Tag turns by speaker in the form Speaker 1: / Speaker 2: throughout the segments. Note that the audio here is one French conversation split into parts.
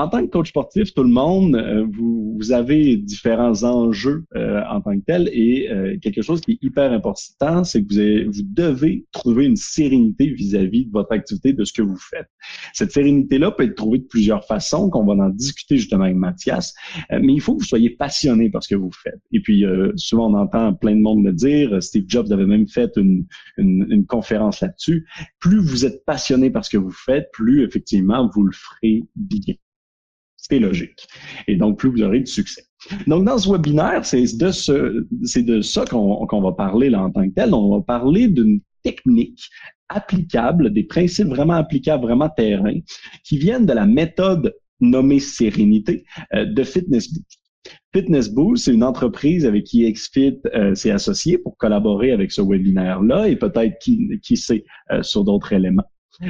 Speaker 1: En tant que coach sportif, tout le monde, euh, vous, vous, avez différents enjeux euh, en tant que tel et euh, quelque chose qui est hyper important, c'est que vous, avez, vous devez trouver une sérénité vis-à-vis de votre activité, de ce que vous faites. Cette sérénité-là peut être trouvée de plusieurs façons, qu'on va en discuter justement avec Mathias, mais il faut que vous soyez passionné par ce que vous faites. Et puis, souvent, on entend plein de monde me dire, Steve Jobs avait même fait une, une, une conférence là-dessus, plus vous êtes passionné par ce que vous faites, plus effectivement, vous le ferez bien. Logique. Et donc, plus vous aurez de succès. Donc, dans ce webinaire, c'est de, ce, de ça qu'on, qu'on va parler là en tant que tel. On va parler d'une technique applicable, des principes vraiment applicables, vraiment terrain, qui viennent de la méthode nommée sérénité euh, de Fitness Boost. Fitness Boost, c'est une entreprise avec qui XFIT euh, s'est associé pour collaborer avec ce webinaire-là et peut-être qui, qui sait euh, sur d'autres éléments.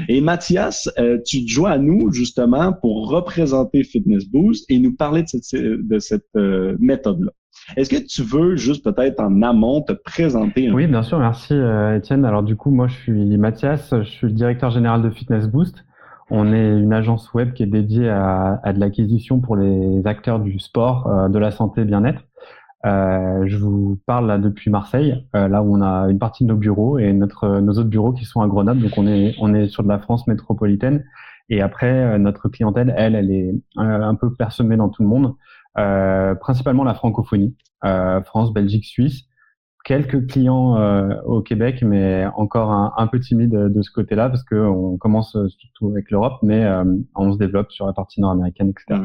Speaker 1: Et Mathias, euh, tu te joins à nous justement pour représenter Fitness Boost et nous parler de cette, de cette euh, méthode-là. Est-ce que tu veux juste peut-être en amont te présenter
Speaker 2: un Oui, bien sûr, merci euh, Étienne. Alors du coup, moi je suis Mathias, je suis le directeur général de Fitness Boost. On est une agence web qui est dédiée à, à de l'acquisition pour les acteurs du sport, de la santé, bien-être. Euh, je vous parle là depuis Marseille, euh, là où on a une partie de nos bureaux et notre nos autres bureaux qui sont à Grenoble. Donc on est on est sur de la France métropolitaine. Et après euh, notre clientèle, elle, elle est un peu parsemée dans tout le monde, principalement la francophonie, France, Belgique, Suisse. Quelques clients au Québec, mais encore un, un peu timide de ce côté-là parce qu'on commence surtout avec l'Europe, mais on se développe sur la partie nord-américaine, etc.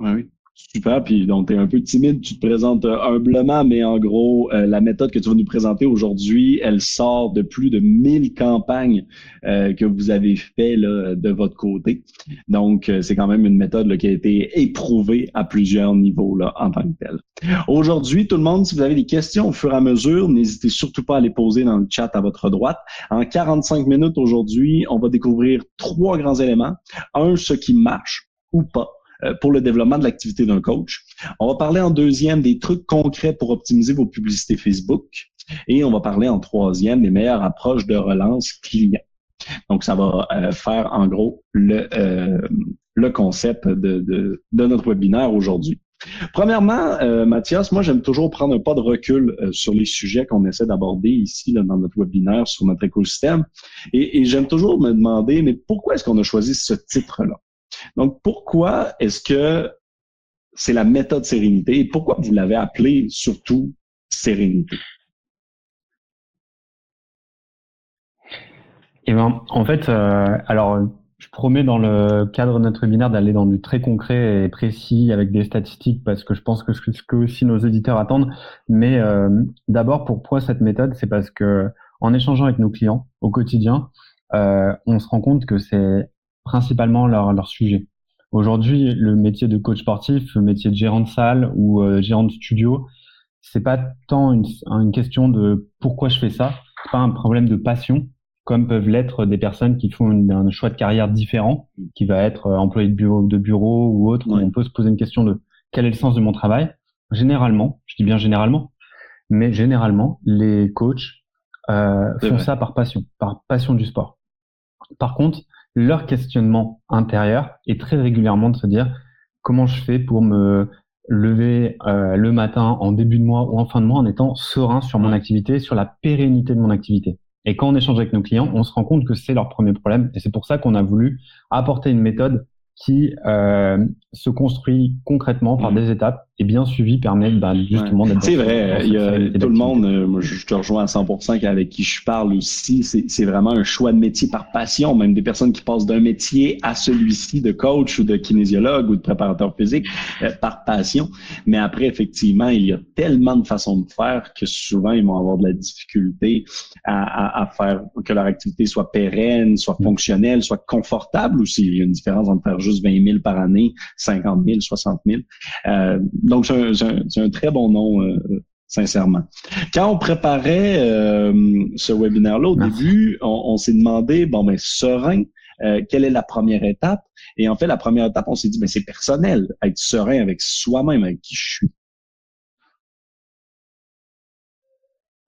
Speaker 1: oui. Super, puis donc tu es un peu timide, tu te présentes euh, humblement, mais en gros, euh, la méthode que tu vas nous présenter aujourd'hui, elle sort de plus de 1000 campagnes euh, que vous avez fait là, de votre côté. Donc, c'est quand même une méthode là, qui a été éprouvée à plusieurs niveaux là, en tant que telle. Aujourd'hui, tout le monde, si vous avez des questions au fur et à mesure, n'hésitez surtout pas à les poser dans le chat à votre droite. En 45 minutes aujourd'hui, on va découvrir trois grands éléments. Un, ce qui marche ou pas euh, pour le développement de l'activité d'un coach. On va parler en deuxième des trucs concrets pour optimiser vos publicités Facebook. Et on va parler en troisième des meilleures approches de relance client. Donc, ça va euh, faire en gros le, euh, le concept de, de, de notre webinaire aujourd'hui. Premièrement, Mathias, moi j'aime toujours prendre un pas de recul sur les sujets qu'on essaie d'aborder ici là, dans notre webinaire sur notre écosystème. Et, et j'aime toujours me demander, mais pourquoi est-ce qu'on a choisi ce titre-là? Donc, pourquoi est-ce que c'est la méthode sérénité et pourquoi vous l'avez appelé surtout sérénité?
Speaker 2: Eh ben, en fait, euh, alors, je promets dans le cadre de notre webinaire d'aller dans du très concret et précis avec des statistiques parce que je pense que c'est ce que aussi nos auditeurs attendent. Mais euh, d'abord, pourquoi cette méthode? C'est parce que en échangeant avec nos clients au quotidien, euh, on se rend compte que c'est principalement leur, leur sujet. Aujourd'hui, le métier de coach sportif, le métier de gérant de salle ou euh, gérant de studio, c'est pas tant une, une, question de pourquoi je fais ça, c'est pas un problème de passion, comme peuvent l'être des personnes qui font un choix de carrière différent, qui va être euh, employé de bureau, de bureau ou autre. On peut se poser une question de quel est le sens de mon travail. Généralement, je dis bien généralement, mais généralement, les coachs euh, font ça par passion, par passion du sport. Par contre, leur questionnement intérieur est très régulièrement de se dire comment je fais pour me lever euh, le matin en début de mois ou en fin de mois en étant serein sur mon activité, sur la pérennité de mon activité. Et quand on échange avec nos clients, on se rend compte que c'est leur premier problème. Et c'est pour ça qu'on a voulu apporter une méthode qui euh, se construit concrètement par mmh. des étapes et bien suivi permet bah, justement d'être.
Speaker 1: C'est vrai, il y a tout le monde, euh, moi, je te rejoins à 100% avec qui je parle aussi, c'est vraiment un choix de métier par passion, même des personnes qui passent d'un métier à celui-ci de coach ou de kinésiologue ou de préparateur physique euh, par passion. Mais après, effectivement, il y a tellement de façons de faire que souvent, ils vont avoir de la difficulté à, à, à faire que leur activité soit pérenne, soit fonctionnelle, soit confortable aussi. Il y a une différence entre faire juste 20 000 par année, 50 000, 60 000. Euh, donc, c'est un, un, très bon nom, euh, sincèrement. Quand on préparait euh, ce webinaire-là au début, on, s'est demandé, bon, ben, serein, euh, quelle est la première étape? Et en fait, la première étape, on s'est dit, ben, c'est personnel, être serein avec soi-même, avec qui je suis.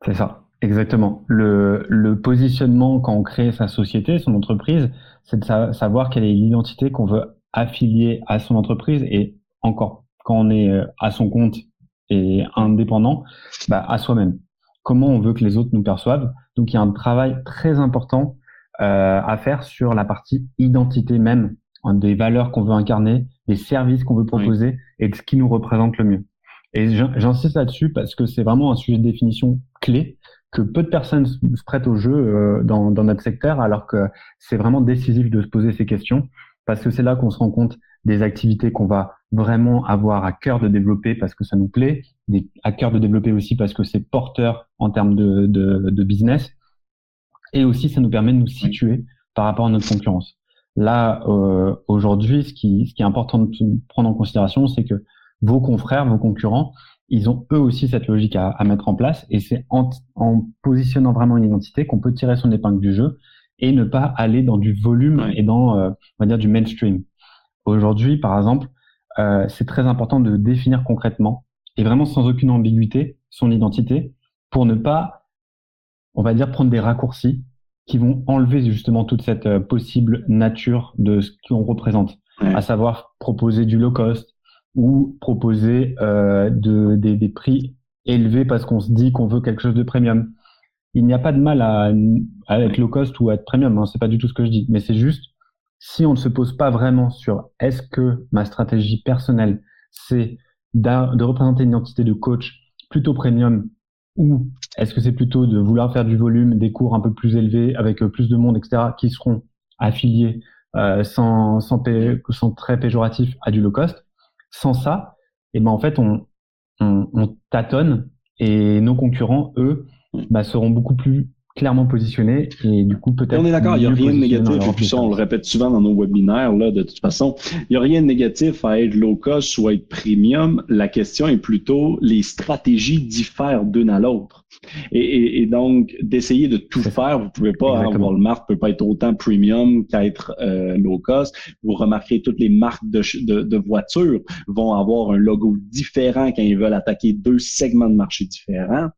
Speaker 2: C'est ça, exactement. Le, le positionnement quand on crée sa société, son entreprise, c'est de savoir quelle est l'identité qu'on veut affilier à son entreprise et encore quand on est euh, à son compte et indépendant, bah, à soi-même. Comment on veut que les autres nous perçoivent. Donc il y a un travail très important euh, à faire sur la partie identité même, hein, des valeurs qu'on veut incarner, des services qu'on veut proposer et de ce qui nous représente le mieux. Et j'insiste là-dessus parce que c'est vraiment un sujet de définition clé que peu de personnes se prêtent au jeu euh, dans, dans notre secteur, alors que c'est vraiment décisif de se poser ces questions parce que c'est là qu'on se rend compte des activités qu'on va vraiment avoir à cœur de développer parce que ça nous plaît, des, à cœur de développer aussi parce que c'est porteur en termes de, de, de, business, et aussi ça nous permet de nous situer par rapport à notre concurrence. Là, euh, aujourd'hui, ce qui, ce qui est important de prendre en considération, c'est que vos confrères, vos concurrents, ils ont eux aussi cette logique à, à mettre en place, et c'est en, en positionnant vraiment une identité qu'on peut tirer son épingle du jeu et ne pas aller dans du volume et dans, euh, on va dire, du mainstream. Aujourd'hui, par exemple, euh, c'est très important de définir concrètement et vraiment sans aucune ambiguïté son identité pour ne pas, on va dire, prendre des raccourcis qui vont enlever justement toute cette euh, possible nature de ce qu'on représente, à savoir proposer du low cost ou proposer euh, de, des, des prix élevés parce qu'on se dit qu'on veut quelque chose de premium il n'y a pas de mal à, à, être low cost ou à être premium. Hein, c'est pas du tout ce que je dis, mais c'est juste si on ne se pose pas vraiment sur est-ce que ma stratégie personnelle c'est de représenter une identité de coach plutôt premium ou est-ce que c'est plutôt de vouloir faire du volume, des cours un peu plus élevés avec euh, plus de monde, etc., qui seront affiliés euh, sans, sans, sans, très péjoratif à du low cost. Sans ça, et eh ben en fait on, on, on tâtonne et nos concurrents, eux, bah, seront beaucoup plus clairement positionnés et du coup peut-être.
Speaker 1: On est d'accord, il n'y a rien de négatif, et puis ça on le répète souvent dans nos webinaires, là, de toute façon, il n'y a rien de négatif à être low cost ou à être premium. La question est plutôt les stratégies diffèrent d'une à l'autre. Et, et, donc, d'essayer de tout faire, vous pouvez pas, hein, Walmart peut pas être autant premium qu'être euh, low cost. Vous remarquerez toutes les marques de, de, de, voitures vont avoir un logo différent quand ils veulent attaquer deux segments de marché différents.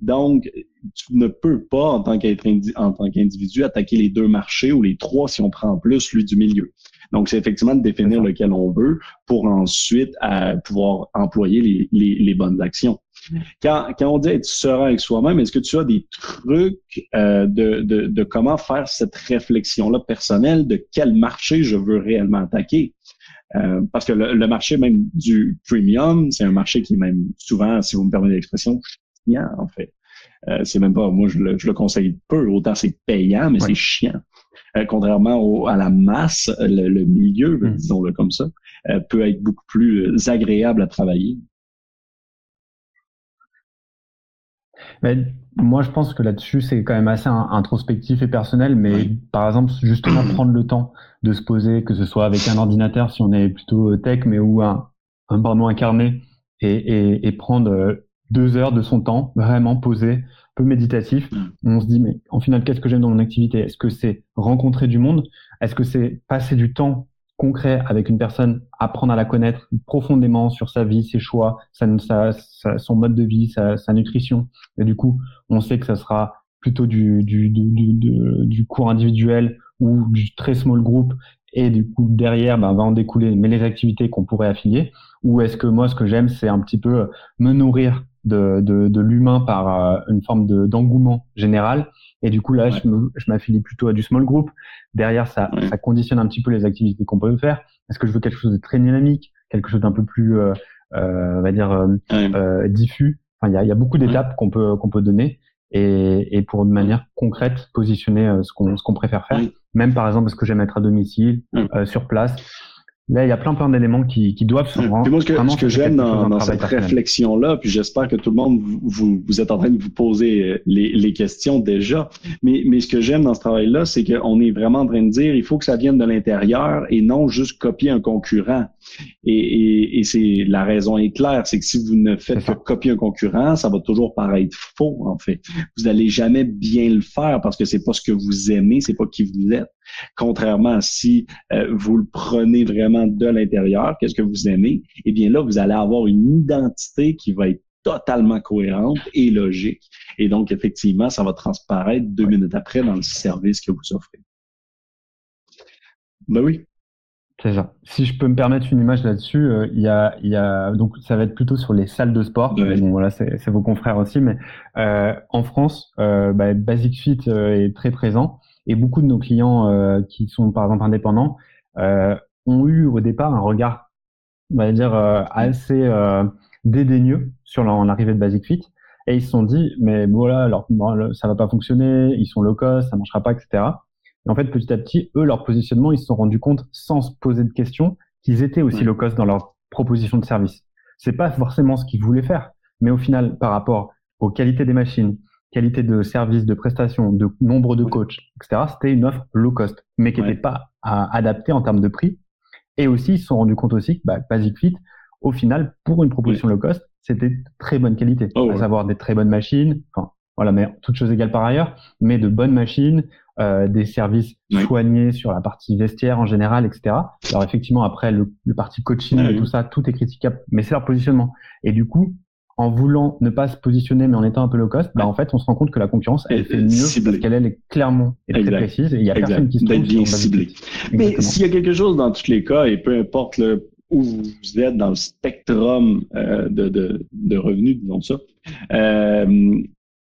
Speaker 1: Donc, tu ne peux pas, en tant qu'individu, attaquer les deux marchés ou les trois si on prend plus celui du milieu. Donc, c'est effectivement de définir lequel on veut pour ensuite euh, pouvoir employer les, les, les, bonnes actions. Quand, quand on dit être serein avec soi-même, est-ce que tu as des trucs euh, de, de, de, comment faire cette réflexion-là personnelle de quel marché je veux réellement attaquer? Euh, parce que le, le, marché même du premium, c'est un marché qui est même souvent, si vous me permettez l'expression, chiant en fait. Euh, c'est même pas, moi je le, je le conseille peu, autant c'est payant, mais c'est chiant. Euh, contrairement à la masse, le, milieu, mm. disons-le comme ça, euh, peut être beaucoup plus agréable à travailler.
Speaker 2: Moi, je pense que là-dessus, c'est quand même assez introspectif et personnel, mais par exemple, justement, prendre le temps de se poser, que ce soit avec un ordinateur, si on est plutôt tech, mais ou un, un pardon, incarné, et, et, et prendre deux heures de son temps, vraiment posé, peu méditatif. Mm. On se dit, mais en final, qu'est-ce que j'aime dans mon activité? Est-ce que c'est rencontrer du monde? Est-ce que c'est passer du temps concret avec une personne, apprendre à la connaître profondément sur sa vie, ses choix, sa, son mode de vie, sa, nutrition. Et du coup, on sait que ça sera plutôt du, du, du, du, cours individuel ou du très small group. Et du coup derrière ben, va en découler mais les activités qu'on pourrait affilier. Ou est-ce que moi ce que j'aime c'est un petit peu me nourrir de, de, de l'humain par euh, une forme de d'engouement général. Et du coup, là, je m'affilie plutôt à du small group. Derrière, ça, ça conditionne un petit peu les activités qu'on peut faire. Est-ce que je veux quelque chose de très dynamique, quelque chose d'un peu plus, euh, euh, on va dire, euh, euh diffus? Enfin, il y a, y a, beaucoup d'étapes qu'on peut qu'on peut donner. Et, et pour de manière concrète positionner ce qu'on ce qu'on préfère faire. Même par exemple, ce que j'aime être à domicile, sur place Là, il y a plein plein d'éléments qui, qui doivent se rendre.
Speaker 1: moi, ce que, ce que j'aime dans, dans cette réflexion-là, puis j'espère que tout le monde vous, vous, êtes en train de vous poser euh, les, les questions déjà, mais, mais ce que j'aime dans ce travail-là, c'est qu'on est vraiment en train de dire il faut que ça vienne de l'intérieur et non juste copier un concurrent. Et, et, c'est la raison est claire, c'est que si vous ne faites que copier un concurrent, ça va toujours paraître faux en fait. Vous n'allez jamais bien le faire parce que c'est pas ce que vous aimez, c'est pas qui vous êtes. Contrairement si euh, vous le prenez vraiment de l'intérieur, qu'est-ce que vous aimez, eh bien là vous allez avoir une identité qui va être totalement cohérente et logique. Et donc, effectivement, ça va transparaître deux minutes après dans le service que vous offrez. Ben oui.
Speaker 2: C'est ça. Si je peux me permettre une image là-dessus, euh, il y, a, y a donc ça va être plutôt sur les salles de sport. Bon voilà, c'est vos confrères aussi, mais euh, en France, euh, bah, Basic Fit est très présent et beaucoup de nos clients qui sont par exemple indépendants ont eu au départ un regard, on va dire assez dédaigneux sur l'arrivée de Basic Fit et ils se sont dit mais voilà alors ça va pas fonctionner, ils sont low cost, ça marchera pas, etc. Et en fait petit à petit eux leur positionnement ils se sont rendus compte sans se poser de questions qu'ils étaient aussi low cost dans leur proposition de service. C'est pas forcément ce qu'ils voulaient faire, mais au final par rapport aux qualités des machines, qualité de service, de prestation, de nombre de coachs, etc. C'était une offre low cost, mais qui n'était pas adaptée en termes de prix. Et aussi, ils se sont rendus compte aussi que bah, Basic Fit, au final, pour une proposition low cost, c'était très bonne qualité, oh, à savoir des très bonnes machines, enfin, voilà, mais toutes choses égales par ailleurs, mais de bonnes machines, euh, des services soignés sur la partie vestiaire en général, etc. Alors effectivement, après le, le parti coaching et tout ça, tout est critiquable, mais c'est leur positionnement. Et du coup, en voulant ne pas se positionner, mais en étant un peu low cost, bah en fait, on se rend compte que la concurrence, elle fait mieux parce qu'elle est clairement et très précise et il y a personne qui se
Speaker 1: trouve bien ciblé. Mais s'il y a quelque chose dans tous les cas, et peu importe le où vous êtes dans le spectrum euh, de, de, de, revenus, disons ça, euh,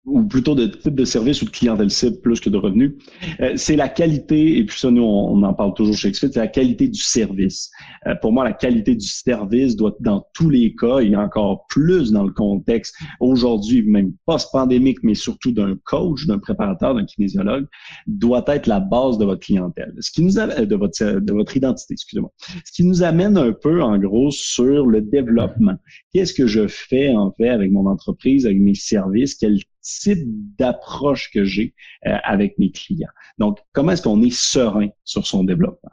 Speaker 1: ou plutôt de type de service ou de clientèle cible plus que de revenus, euh, c'est la qualité, et puis ça, nous, on, en parle toujours chez XFIT, c'est la qualité du service. Euh, pour moi, la qualité du service doit, dans tous les cas, et encore plus dans le contexte aujourd'hui, même post-pandémique, mais surtout d'un coach, d'un préparateur, d'un kinésiologue, doit être la base de votre clientèle. Ce qui nous a, euh, de votre, de votre identité, excusez-moi. Ce qui nous amène un peu, en gros, sur le développement. Qu'est-ce que je fais, en fait, avec mon entreprise, avec mes services? Type d'approche que j'ai euh, avec mes clients. Donc, comment est-ce qu'on est serein sur son développement?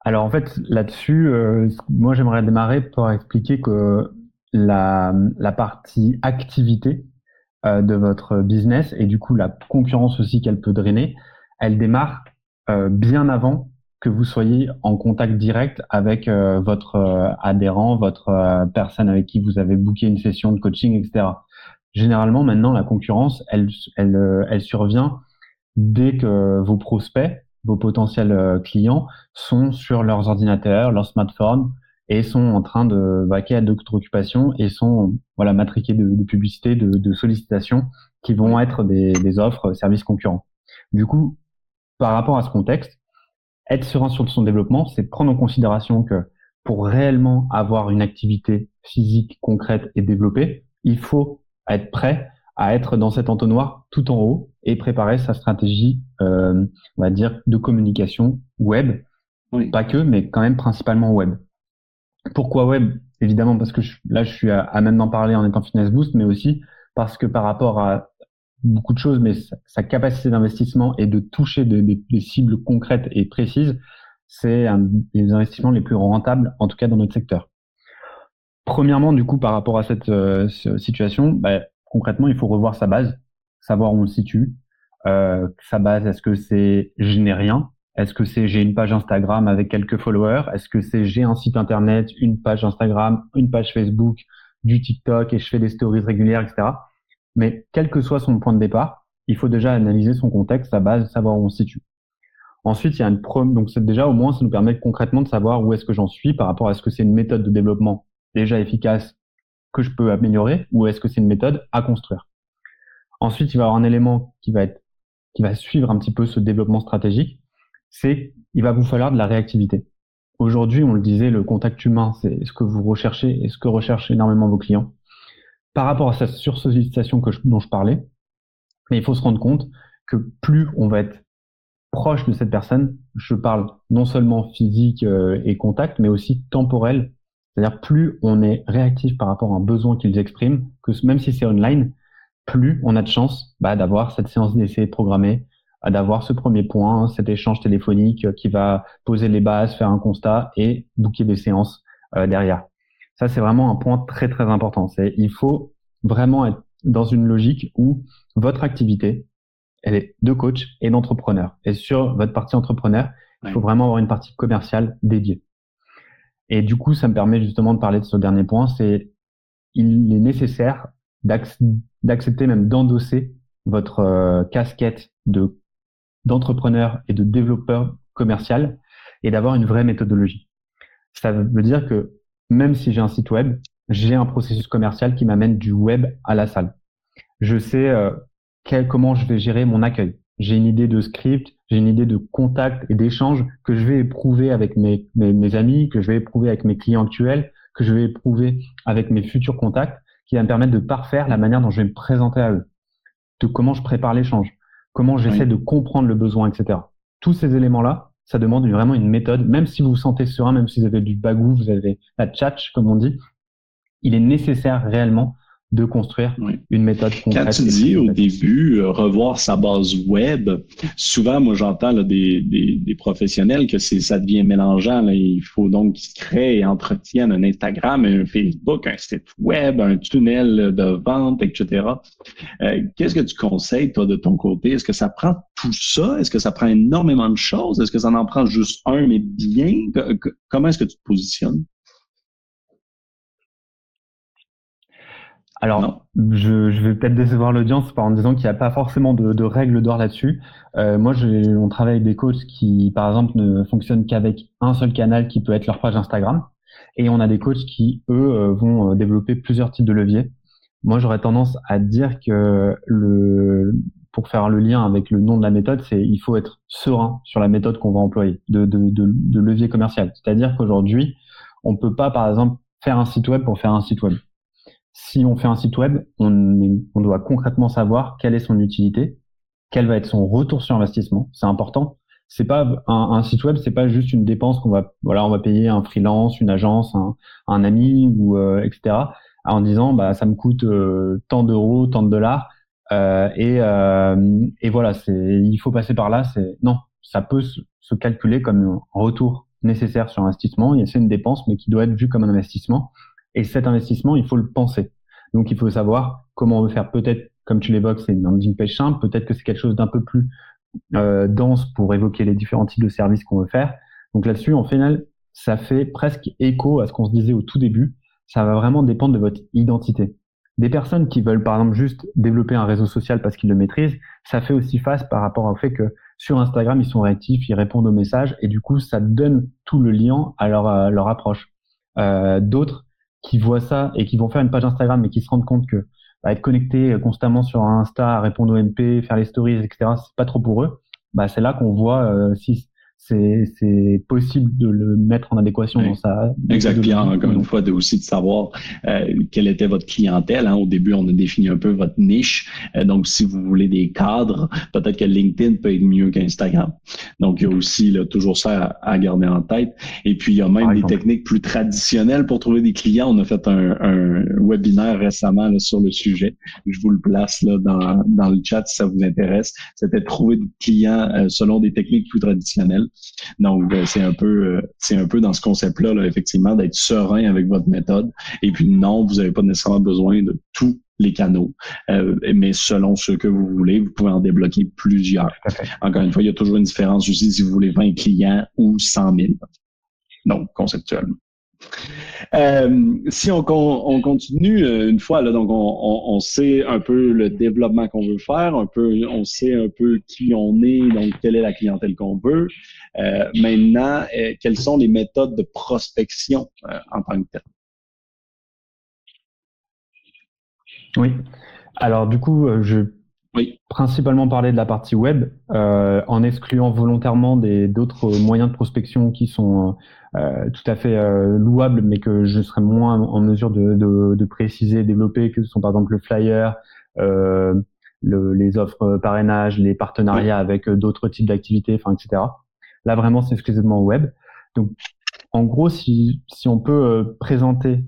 Speaker 2: Alors en fait, là-dessus, euh, moi j'aimerais démarrer pour expliquer que la, la partie activité euh, de votre business et du coup la concurrence aussi qu'elle peut drainer, elle démarre bien avant que vous soyez en contact direct avec euh, votre euh, adhérent, votre euh, personne avec qui vous avez booké une session de coaching, etc. Généralement, maintenant, la concurrence, elle, elle, elle survient dès que vos prospects, vos potentiels clients sont sur leurs ordinateurs, leurs smartphones et sont en train de vaquer à d'autres occupations et sont voilà matriqués de, de publicité, de, de sollicitations qui vont être des, des offres services concurrents. Du coup, par rapport à ce contexte, être serein sur son développement, c'est prendre en considération que pour réellement avoir une activité physique concrète et développée, il faut être prêt à être dans cet entonnoir tout en haut et préparer sa stratégie, euh, on va dire, de communication web. Pas que, mais quand même principalement web. Pourquoi web? Évidemment parce que là, je suis à, à même d'en parler en étant Fitness Boost, mais aussi parce que par rapport à beaucoup de choses, mais sa, capacité d'investissement et de toucher des cibles concrètes et précises, c'est un des investissements les plus rentables, en tout cas dans notre secteur. Premièrement, du coup, par rapport à cette euh, situation, bah, concrètement, il faut revoir sa base, savoir où on se situe. Euh, sa base, est-ce que c'est je n'ai rien Est-ce que c'est j'ai une page Instagram avec quelques followers Est-ce que c'est j'ai un site internet, une page Instagram, une page Facebook, du TikTok et je fais des stories régulières, etc. Mais quel que soit son point de départ, il faut déjà analyser son contexte, sa base, savoir où on se situe. Ensuite, il y a une prom donc c'est déjà au moins ça nous permet concrètement de savoir où est-ce que j'en suis par rapport à est-ce que c'est une méthode de développement déjà efficace que je peux améliorer ou est-ce que c'est une méthode à construire. Ensuite, il va y avoir un élément qui va être qui va suivre un petit peu ce développement stratégique, c'est il va vous falloir de la réactivité. Aujourd'hui, on le disait, le contact humain, c'est ce que vous recherchez et ce que recherchent énormément vos clients par rapport à cette sursollicitation que dont je parlais, mais il faut se rendre compte que plus on va être proche de cette personne, je parle non seulement physique euh, et contact, mais aussi temporel. C'est-à-dire plus on est réactif par rapport à un besoin qu'ils expriment, que même si c'est online, plus on a de chance bah, d'avoir cette séance d'essai programmée, d'avoir ce premier point, cet échange téléphonique qui va poser les bases, faire un constat et booker des séances derrière. Ça, c'est vraiment un point très très important. C'est il faut vraiment être dans une logique où votre activité, elle est de coach et d'entrepreneur. Et sur votre partie entrepreneur, il faut vraiment avoir une partie commerciale dédiée. Et du coup, ça me permet justement de parler de ce dernier point. C'est il est nécessaire d'accepter même d'endosser votre euh, casquette de d'entrepreneur et de développeur commercial et d'avoir une vraie méthodologie. Ça veut dire que même si j'ai un site web, j'ai un processus commercial qui m'amène du web à la salle. Je sais euh, quel, comment je vais gérer mon accueil. J'ai une idée de script, j'ai une idée de contact et d'échange que je vais éprouver avec mes, mes, amis, que je vais éprouver avec mes clients actuels, que je vais éprouver avec mes futurs contacts, qui va me permettre de parfaire la manière dont je vais me présenter à eux, de comment je prépare l'échange, comment j'essaie de comprendre le besoin, etc. Tous ces éléments-là, ça demande vraiment une méthode, même si vous vous sentez serein, même si vous avez du bagou, vous avez la tchatch, comme on dit, il est nécessaire réellement de construire une méthode concrète.
Speaker 1: Quand tu dis au début euh, revoir sa base web, souvent moi j'entends des, des, des, professionnels que c'est ça devient mélangeant. Là. Il faut donc qu'ils créent et entretiennent un Instagram, un Facebook, un site web, un tunnel de vente, etc. Euh, Qu'est-ce que tu conseilles toi de ton côté? Est-ce que ça prend tout ça? Est-ce que ça prend énormément de choses? Est-ce que ça en prend juste un mais bien? Comment est-ce que tu te positionnes?
Speaker 2: Alors, je, je, vais peut-être décevoir l'audience en disant qu'il n'y a pas forcément de, de règles d'or là-dessus. Euh, moi, on travaille avec des coachs qui, par exemple, ne fonctionnent qu'avec un seul canal qui peut être leur page Instagram. Et on a des coachs qui, eux, euh, vont euh, développer plusieurs types de leviers. Moi, j'aurais tendance à dire que le, pour faire le lien avec le nom de la méthode, c'est il faut être serein sur la méthode qu'on va employer de, de, de, de levier commercial. C'est-à-dire qu'aujourd'hui, on peut pas, par exemple, faire un site web pour faire un site web si on fait un site web, on, on, doit concrètement savoir quelle est son utilité, quel va être son retour sur investissement. C'est important. C'est pas un, un, site web, c'est pas juste une dépense qu'on va voilà, on va payer un freelance, une agence, un, un ami ou euh, etc. En disant bah ça me coûte euh, tant d'euros, tant de dollars euh, et, euh, et voilà, c'est il faut passer par là. C'est non, ça peut se, se calculer comme un retour nécessaire sur investissement. C'est une dépense, mais qui doit être vue comme un investissement. Et cet investissement, il faut le penser. Donc, il faut savoir comment on veut faire. Peut-être, comme tu l'évoques, c'est une landing page simple. Peut-être que c'est quelque chose d'un peu plus euh, dense pour évoquer les différents types de services qu'on veut faire. Donc là-dessus, en final, ça fait presque écho à ce qu'on se disait au tout début. Ça va vraiment dépendre de votre identité. Des personnes qui veulent, par exemple, juste développer un réseau social parce qu'ils le maîtrisent, ça fait aussi face par rapport au fait que sur Instagram, ils sont réactifs, ils répondent aux messages et du coup, ça donne tout le lien à leur, approche. Euh, D'autres, qui voient ça et qui vont faire une page Instagram mais qui se rendent compte que bah, être connecté constamment sur Insta, répondre aux MP, faire les stories, etc., c'est pas trop pour eux. Bah, c'est là qu'on voit euh, si c'est possible de le mettre en adéquation dans sa.
Speaker 1: Exact. Puis encore une fois, de aussi de savoir euh, quelle était votre clientèle. Hein. Au début, on a défini un peu votre niche. Euh, donc, si vous voulez des cadres, peut-être que LinkedIn peut être mieux qu'Instagram. Donc, il y a aussi là, toujours ça à, garder en tête. Et puis, il y a même des techniques plus traditionnelles pour trouver des clients. On a fait un, un webinaire récemment là, sur le sujet. Je vous le place là dans, dans le chat si ça vous intéresse. C'était trouver des clients euh, selon des techniques plus traditionnelles. Donc, euh, c'est un peu, euh, c'est un peu dans ce concept-là, là, effectivement, d'être serein avec votre méthode. Et puis, non, vous n'avez pas nécessairement besoin de tous les canaux, euh, mais selon ce que vous voulez, vous pouvez en débloquer plusieurs. Encore une fois, il y a toujours une différence aussi si vous voulez 20 clients ou 100 000. Donc, conceptuellement. Euh, si on, on, continue euh, une fois, là, donc on, sait un peu le développement qu'on veut faire, un peu, on sait un peu qui on est, donc quelle est la clientèle qu'on veut. Euh, maintenant, quelles sont les méthodes de prospection en tant que tel?
Speaker 2: Oui. Alors du coup, je oui. principalement parler de la partie web, euh, en excluant volontairement d'autres moyens de prospection qui sont euh, tout à fait euh, louables, mais que je serais moins en mesure de, de, de préciser, développer, que ce sont par exemple le flyer, euh, le, les offres parrainage, les partenariats avec d'autres types d'activités, enfin, etc. Là, vraiment, c'est exclusivement web. Donc, en gros, si, si on peut présenter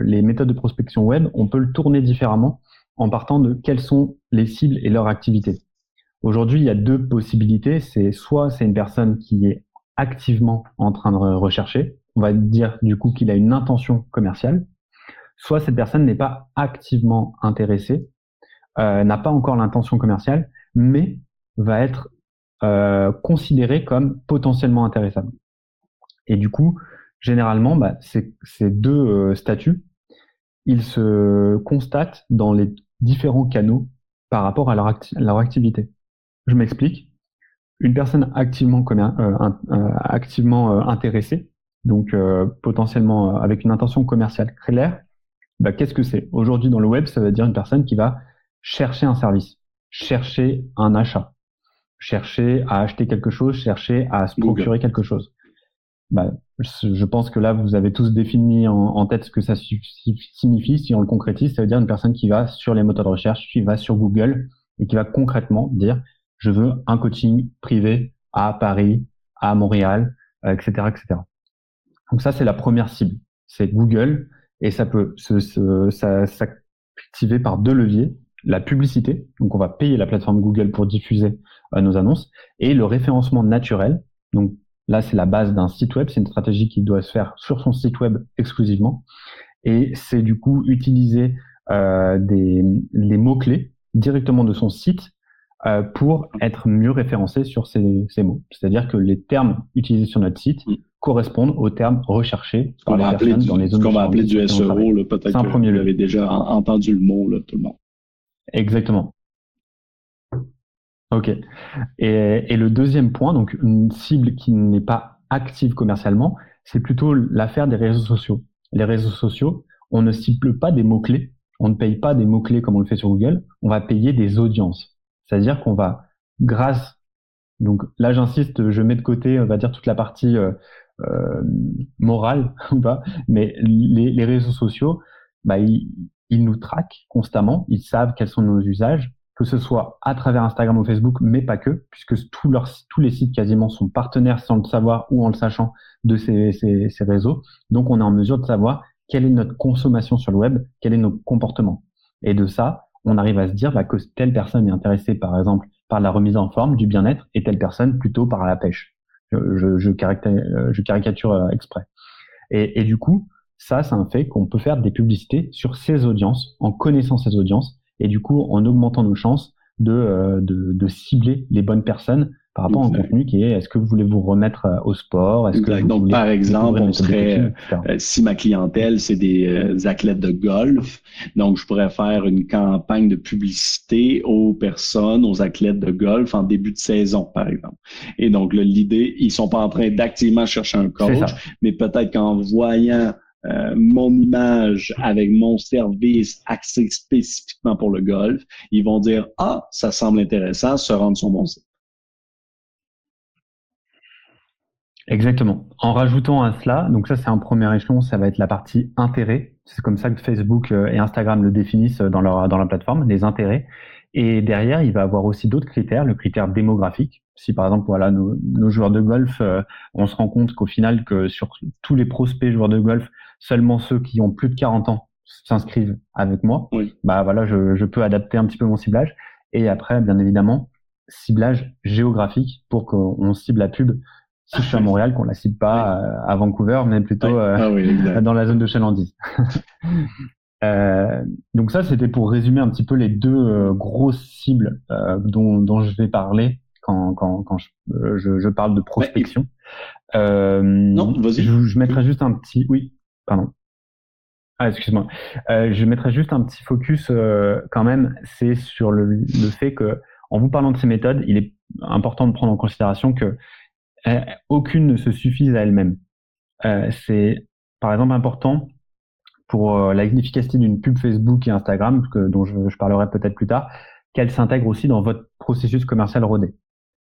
Speaker 2: les méthodes de prospection web, on peut le tourner différemment en partant de quelles sont les cibles et leurs activités. Aujourd'hui, il y a deux possibilités. C'est soit c'est une personne qui est activement en train de rechercher. On va dire du coup qu'il a une intention commerciale. Soit cette personne n'est pas activement intéressée, euh, n'a pas encore l'intention commerciale, mais va être euh, considérée comme potentiellement intéressable. Et du coup, généralement, bah, ces, deux euh, statuts, ils se constatent dans les différents canaux par rapport à leur, leur activité. Je m'explique. Une personne activement, euh, euh, activement euh, intéressée, donc potentiellement avec une intention commerciale claire, bah, qu'est-ce que c'est? Aujourd'hui dans le web, ça veut dire une personne qui va chercher un service, chercher un achat, chercher à acheter quelque chose, chercher à se procurer quelque chose. Bah, je pense que là, vous avez tous défini en, tête ce que ça signifie. Si on le concrétise, ça veut dire une personne qui va sur les moteurs de recherche, qui va sur Google et qui va concrètement dire je veux un coaching privé à Paris, à Montréal, etc., euh, etc. Donc ça, c'est la première cible. C'est Google et ça peut s'activer par deux leviers. La publicité, donc on va payer la plateforme Google pour diffuser euh, nos annonces, et le référencement naturel. Donc là, c'est la base d'un site web. C'est une stratégie qui doit se faire sur son site web exclusivement. Et c'est du coup utiliser euh, des, les mots-clés directement de son site euh, pour être mieux référencé sur ces, ces mots. C'est-à-dire que les termes utilisés sur notre site mm. correspondent aux termes recherchés
Speaker 1: par les personnes dans les zones. Ce qu'on va appeler du SEO, peut-être que vous avez déjà entendu le mot, là, tout le monde.
Speaker 2: Exactement. Ok. Et, et, le deuxième point, donc une cible qui n'est pas active commercialement, c'est plutôt l'affaire des réseaux sociaux. Les réseaux sociaux, on ne cible pas des mots-clés, on ne paye pas des mots-clés comme on le fait sur Google, on va payer des audiences. C'est-à-dire qu'on va, grâce, donc là j'insiste, je mets de côté, on va dire toute la partie euh, euh morale mais les, les réseaux sociaux, bah, ils, ils, nous traquent constamment, ils savent quels sont nos usages, que ce soit à travers Instagram ou Facebook, mais pas que, puisque tous, leurs, les sites quasiment sont partenaires sans le savoir ou en le sachant de ces, réseaux. Donc on est en mesure de savoir quelle est notre consommation sur le web, quel est nos comportements. Et de ça, on arrive à se dire bah, que telle personne est intéressée, par exemple, par la remise en forme, du bien-être, et telle personne plutôt par la pêche. Je, caricature euh, exprès. Et, et, du coup, ça, c'est un fait qu'on peut faire des publicités sur ces audiences, en connaissant ces audiences, et du coup, en augmentant nos chances de, euh, de, de cibler les bonnes personnes par rapport au contenu qui est est-ce que vous voulez vous remettre euh, au sport? Est-ce que
Speaker 1: donc par exemple on serait euh, si ma clientèle c'est des euh, athlètes de golf donc je pourrais faire une campagne de publicité aux personnes aux athlètes de golf en début de saison par exemple. Et donc l'idée ils sont pas en train d'activement chercher un coach mais peut-être qu'en voyant mon image avec mon service axé spécifiquement pour le golf, ils vont dire ah ça semble intéressant, se rendre sur mon site.
Speaker 2: Exactement. En rajoutant à cela, donc ça c'est un premier échelon, ça va être la partie intérêt. C'est comme ça que Facebook euh, et Instagram le définissent dans leur dans la plateforme, les intérêts. Et derrière, il va avoir aussi d'autres critères, le critère démographique. Si par exemple, voilà, nos, joueurs de golf, euh, on se rend compte qu'au final, que sur tous les prospects joueurs de golf, seulement ceux qui ont plus de 40 ans s'inscrivent avec moi. Oui. Bah voilà, je, je peux adapter un petit peu mon ciblage. Et après, bien évidemment, ciblage géographique pour qu'on cible la pub si je suis à Montréal, qu'on la cible pas euh, à Vancouver, mais plutôt euh, ah dans la zone de chalandise. euh, donc ça, c'était pour résumer un petit peu les deux euh, grosses cibles dont, dont, je vais parler quand, quand, quand je, je, je, parle de prospection.
Speaker 1: non, vas-y.
Speaker 2: Je, je mettrai juste un petit... Oui, pardon. Ah, excuse-moi. je mettrai juste un petit focus quand même, c'est sur le, fait que en vous parlant de ces méthodes, il est important de prendre en considération que euh, aucune ne se suffise à elle-même. Euh, c'est par exemple important pour euh, l'efficacité d'une pub Facebook et Instagram, dont je, je parlerai peut-être plus tard, qu'elle s'intègre aussi dans votre processus commercial rodé.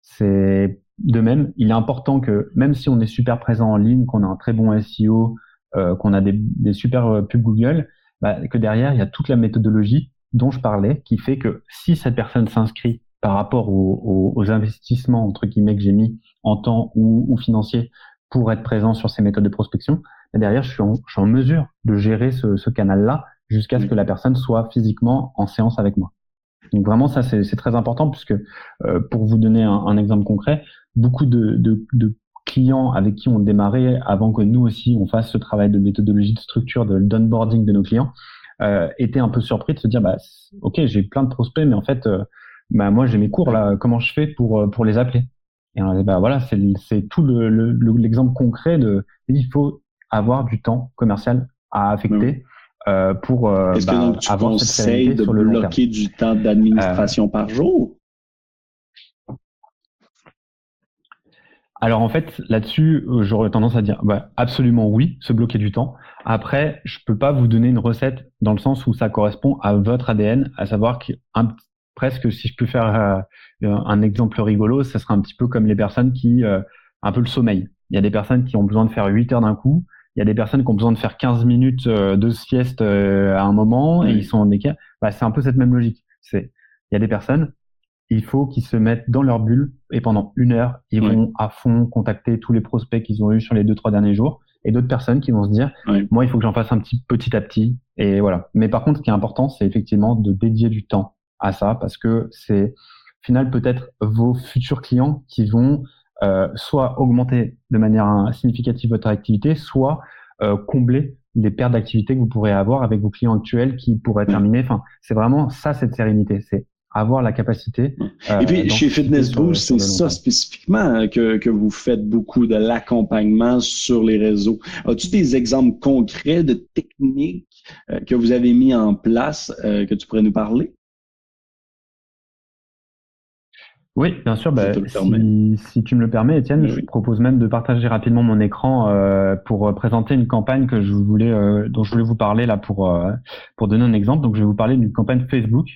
Speaker 2: C'est de même, il est important que même si on est super présent en ligne, qu'on a un très bon SEO, euh, qu'on a des, des super pubs Google, bah, que derrière il y a toute la méthodologie dont je parlais, qui fait que si cette personne s'inscrit par rapport aux, aux, investissements entre guillemets que j'ai mis en temps ou, ou financier pour être présent sur ces méthodes de prospection, derrière je suis, en, je suis en mesure de gérer ce, ce canal-là jusqu'à ce que la personne soit physiquement en séance avec moi. Donc vraiment, ça c'est très important puisque euh, pour vous donner un, un, exemple concret, beaucoup de, de, de, clients avec qui on démarrait avant que nous aussi on fasse ce travail de méthodologie de structure, de l'onboarding de nos clients, euh, étaient un peu surpris de se dire bah ok j'ai plein de prospects mais en fait euh, bah moi j'ai mes cours là. Comment je fais pour euh, pour les appeler? Et on dit bah voilà c'est c'est tout le l'exemple concret de il faut avoir du temps commercial à affecter. Euh, pour
Speaker 1: euh, Est-ce que bah, donc tu conseilles de bloquer du temps d'administration euh, par jour
Speaker 2: Alors en fait, là-dessus, j'aurais tendance à dire bah, absolument oui, se bloquer du temps. Après, je peux pas vous donner une recette dans le sens où ça correspond à votre ADN, à savoir que presque si je peux faire un exemple rigolo, ça serait un petit peu comme les personnes qui un peu le sommeil. Il y a des personnes qui ont besoin de faire 8 heures d'un coup, il y a des personnes qui ont besoin de faire 15 minutes euh, de sieste euh, à un moment et ils sont en écart. Bah, c'est un peu cette même logique. C'est, il y a des personnes, il faut qu'ils se mettent dans leur bulle et pendant une heure, ils vont à fond contacter tous les prospects qu'ils ont eu sur les deux, trois derniers jours et d'autres personnes qui vont se dire, moi, il faut que j'en fasse un petit petit à petit et voilà. Mais par contre, ce qui est important, c'est effectivement de dédier du temps à ça parce que c'est, au final, peut-être vos futurs clients qui vont euh, soit augmenter de manière significative votre activité, soit euh, combler les pertes d'activité que vous pourrez avoir avec vos clients actuels qui pourraient terminer. Enfin, c'est vraiment ça cette sérénité, c'est avoir la capacité.
Speaker 1: Euh, Et puis chez Fitness Boost, c'est ça spécifiquement hein, que, que vous faites beaucoup de l'accompagnement sur les réseaux. As-tu des exemples concrets de techniques que vous avez mis en place que tu pourrais nous parler?
Speaker 2: Oui, bien sûr. Bah, si, tu me le permets, Étienne, je propose même de partager rapidement mon écran euh, pour euh, présenter une campagne que je voulais, euh, dont je voulais vous parler là pour pour donner un exemple. Donc, je vais vous parler d'une campagne Facebook.